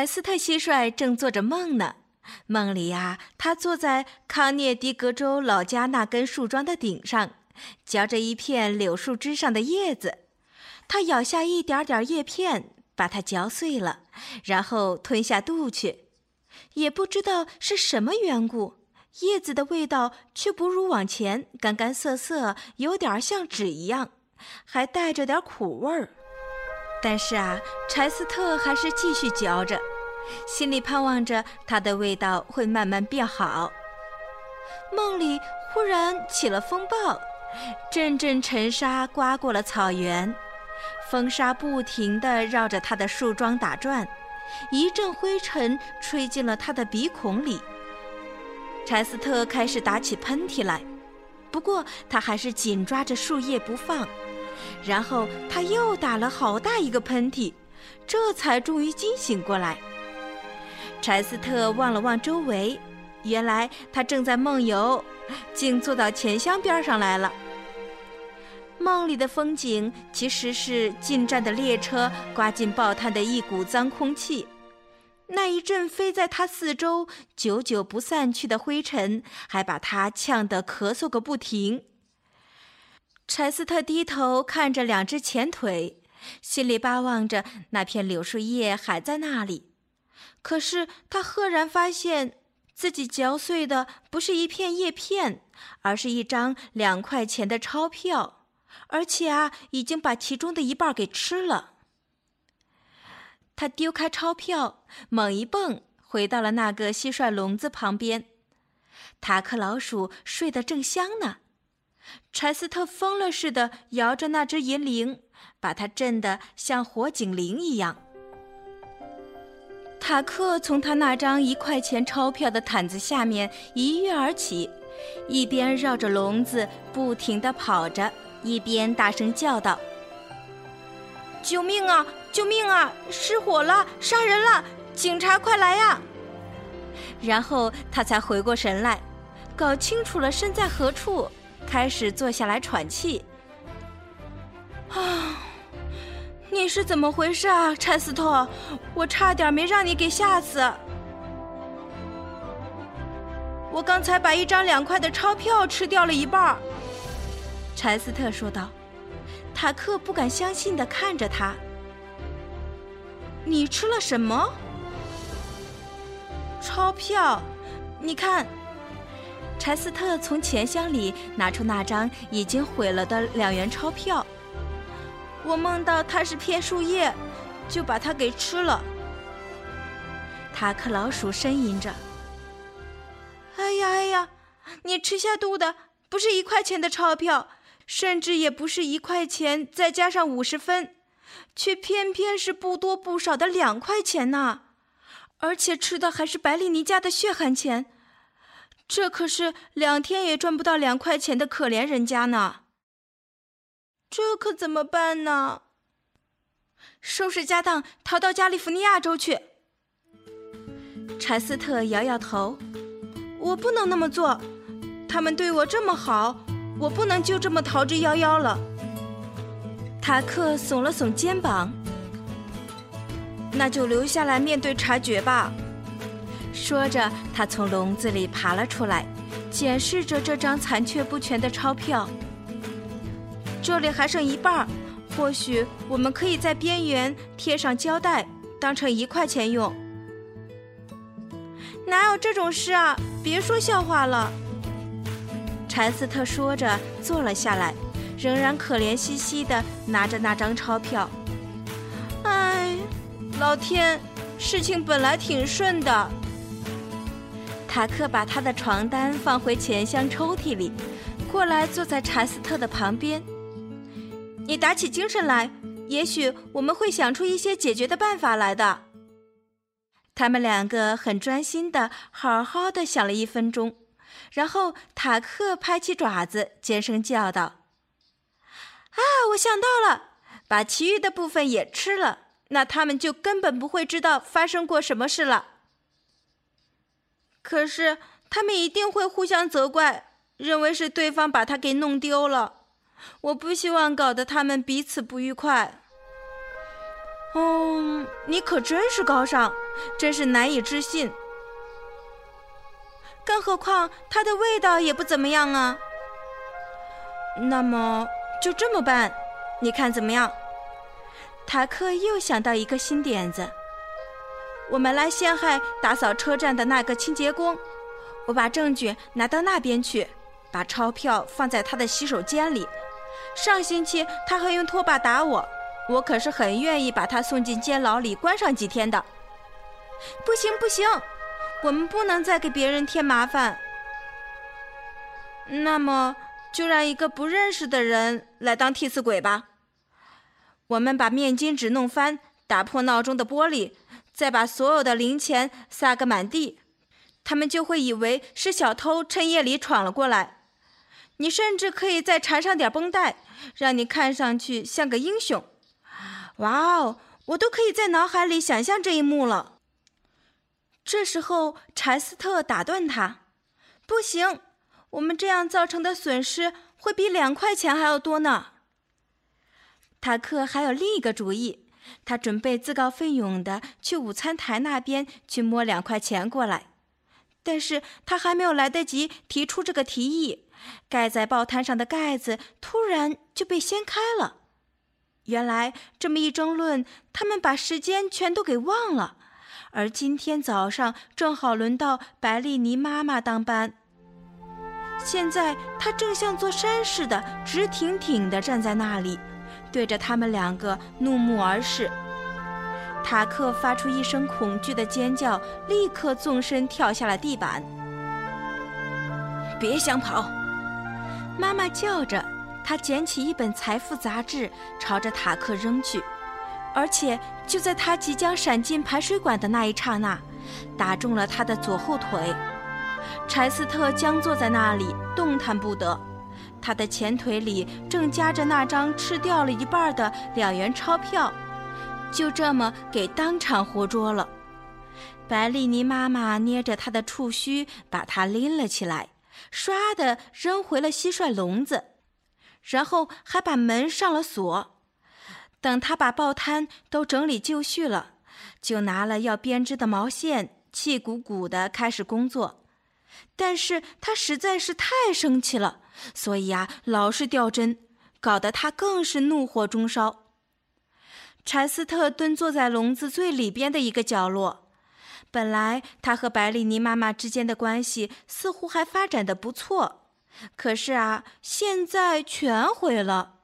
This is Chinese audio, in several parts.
莱斯特蟋蟀正做着梦呢，梦里呀，他坐在康涅狄格州老家那根树桩的顶上，嚼着一片柳树枝上的叶子。他咬下一点点叶片，把它嚼碎了，然后吞下肚去。也不知道是什么缘故，叶子的味道却不如往前干干涩涩，有点像纸一样，还带着点苦味儿。但是啊，柴斯特还是继续嚼着，心里盼望着它的味道会慢慢变好。梦里忽然起了风暴，阵阵尘沙刮过了草原，风沙不停地绕着他的树桩打转，一阵灰尘吹进了他的鼻孔里。柴斯特开始打起喷嚏来，不过他还是紧抓着树叶不放。然后他又打了好大一个喷嚏，这才终于惊醒过来。柴斯特望了望周围，原来他正在梦游，竟坐到钱箱边上来了。梦里的风景其实是进站的列车刮进报摊的一股脏空气，那一阵飞在他四周、久久不散去的灰尘，还把他呛得咳嗽个不停。柴斯特低头看着两只前腿，心里巴望着那片柳树叶还在那里。可是他赫然发现自己嚼碎的不是一片叶片，而是一张两块钱的钞票，而且啊，已经把其中的一半给吃了。他丢开钞票，猛一蹦，回到了那个蟋蟀笼子旁边。塔克老鼠睡得正香呢。柴斯特疯了似的摇着那只银铃，把它震得像火警铃一样。塔克从他那张一块钱钞票的毯子下面一跃而起，一边绕着笼子不停地跑着，一边大声叫道：“救命啊！救命啊！失火了！杀人了！警察快来呀！”然后他才回过神来，搞清楚了身在何处。开始坐下来喘气。啊，你是怎么回事啊，柴斯特？我差点没让你给吓死。我刚才把一张两块的钞票吃掉了一半。柴斯特说道。塔克不敢相信的看着他。你吃了什么？钞票，你看。柴斯特从钱箱里拿出那张已经毁了的两元钞票。我梦到它是片树叶，就把它给吃了。塔克老鼠呻吟着：“哎呀哎呀，你吃下肚的不是一块钱的钞票，甚至也不是一块钱再加上五十分，却偏偏是不多不少的两块钱呐！而且吃的还是白丽妮家的血汗钱。”这可是两天也赚不到两块钱的可怜人家呢。这可怎么办呢？收拾家当，逃到加利福尼亚州去。柴斯特摇摇头：“我不能那么做，他们对我这么好，我不能就这么逃之夭夭了。”塔克耸了耸肩膀：“那就留下来面对察觉吧。”说着，他从笼子里爬了出来，检视着这张残缺不全的钞票。这里还剩一半，或许我们可以在边缘贴上胶带，当成一块钱用。哪有这种事啊！别说笑话了。柴斯特说着，坐了下来，仍然可怜兮兮地拿着那张钞票。哎，老天，事情本来挺顺的。塔克把他的床单放回钱箱抽屉里，过来坐在查斯特的旁边。你打起精神来，也许我们会想出一些解决的办法来的。他们两个很专心的，好好的想了一分钟，然后塔克拍起爪子，尖声叫道：“啊，我想到了！把其余的部分也吃了，那他们就根本不会知道发生过什么事了。可是他们一定会互相责怪，认为是对方把他给弄丢了。我不希望搞得他们彼此不愉快。”哦，你可真是高尚，真是难以置信。更何况它的味道也不怎么样啊。那么就这么办，你看怎么样？塔克又想到一个新点子，我们来陷害打扫车站的那个清洁工。我把证据拿到那边去，把钞票放在他的洗手间里。上星期他还用拖把打我。我可是很愿意把他送进监牢里关上几天的。不行不行，我们不能再给别人添麻烦。那么就让一个不认识的人来当替死鬼吧。我们把面巾纸弄翻，打破闹钟的玻璃，再把所有的零钱撒个满地，他们就会以为是小偷趁夜里闯了过来。你甚至可以再缠上点绷带，让你看上去像个英雄。哇哦！我都可以在脑海里想象这一幕了。这时候，柴斯特打断他：“不行，我们这样造成的损失会比两块钱还要多呢。”塔克还有另一个主意，他准备自告奋勇的去午餐台那边去摸两块钱过来。但是他还没有来得及提出这个提议，盖在报摊上的盖子突然就被掀开了。原来这么一争论，他们把时间全都给忘了。而今天早上正好轮到白丽妮妈妈当班。现在她正像座山似的直挺挺地站在那里，对着他们两个怒目而视。塔克发出一声恐惧的尖叫，立刻纵身跳下了地板。别想跑！妈妈叫着。他捡起一本财富杂志，朝着塔克扔去，而且就在他即将闪进排水管的那一刹那，打中了他的左后腿。柴斯特僵坐在那里，动弹不得。他的前腿里正夹着那张吃掉了一半的两元钞票，就这么给当场活捉了。白丽妮妈妈捏着他的触须，把他拎了起来，唰的扔回了蟋蟀笼子。然后还把门上了锁。等他把报摊都整理就绪了，就拿了要编织的毛线，气鼓鼓地开始工作。但是他实在是太生气了，所以啊，老是掉针，搞得他更是怒火中烧。柴斯特蹲坐在笼子最里边的一个角落。本来他和白丽妮妈妈之间的关系似乎还发展的不错。可是啊，现在全毁了。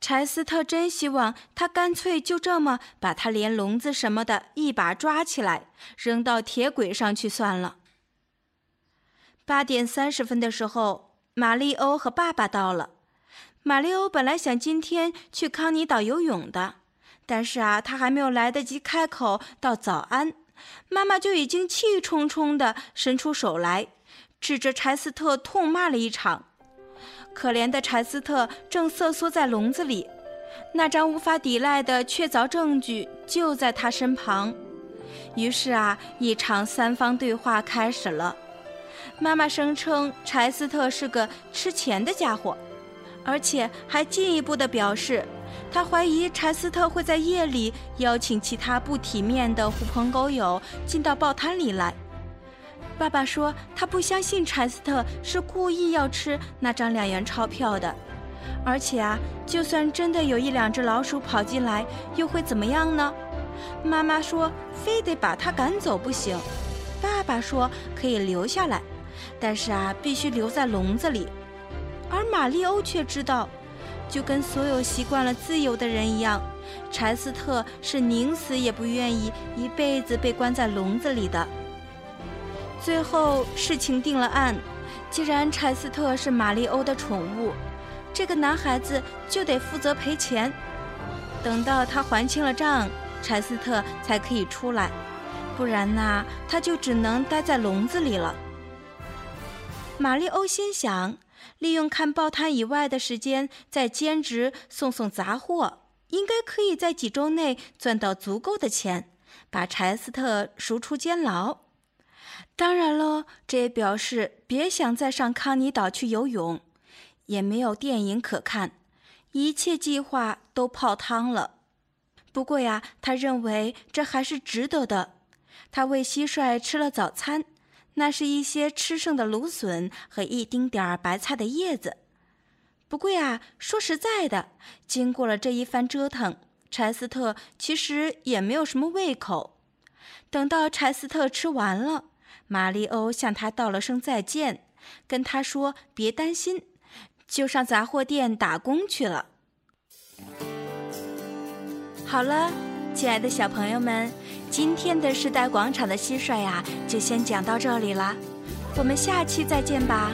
柴斯特真希望他干脆就这么把他连笼子什么的一把抓起来，扔到铁轨上去算了。八点三十分的时候，玛丽欧和爸爸到了。玛丽欧本来想今天去康尼岛游泳的，但是啊，他还没有来得及开口道早安，妈妈就已经气冲冲地伸出手来。指着柴斯特痛骂了一场，可怜的柴斯特正瑟缩在笼子里，那张无法抵赖的确凿证据就在他身旁。于是啊，一场三方对话开始了。妈妈声称柴斯特是个吃钱的家伙，而且还进一步的表示，他怀疑柴斯特会在夜里邀请其他不体面的狐朋狗友进到报摊里来。爸爸说他不相信柴斯特是故意要吃那张两元钞票的，而且啊，就算真的有一两只老鼠跑进来，又会怎么样呢？妈妈说非得把他赶走不行，爸爸说可以留下来，但是啊，必须留在笼子里。而马利欧却知道，就跟所有习惯了自由的人一样，柴斯特是宁死也不愿意一辈子被关在笼子里的。最后事情定了案，既然柴斯特是玛丽欧的宠物，这个男孩子就得负责赔钱。等到他还清了账，柴斯特才可以出来，不然呐，他就只能待在笼子里了。玛丽欧心想，利用看报摊以外的时间在兼职送送杂货，应该可以在几周内赚到足够的钱，把柴斯特赎出监牢。当然了，这也表示别想再上康尼岛去游泳，也没有电影可看，一切计划都泡汤了。不过呀，他认为这还是值得的。他喂蟋蟀吃了早餐，那是一些吃剩的芦笋和一丁点儿白菜的叶子。不过呀，说实在的，经过了这一番折腾，柴斯特其实也没有什么胃口。等到柴斯特吃完了。玛丽欧向他道了声再见，跟他说别担心，就上杂货店打工去了。好了，亲爱的小朋友们，今天的时代广场的蟋蟀呀，就先讲到这里了，我们下期再见吧。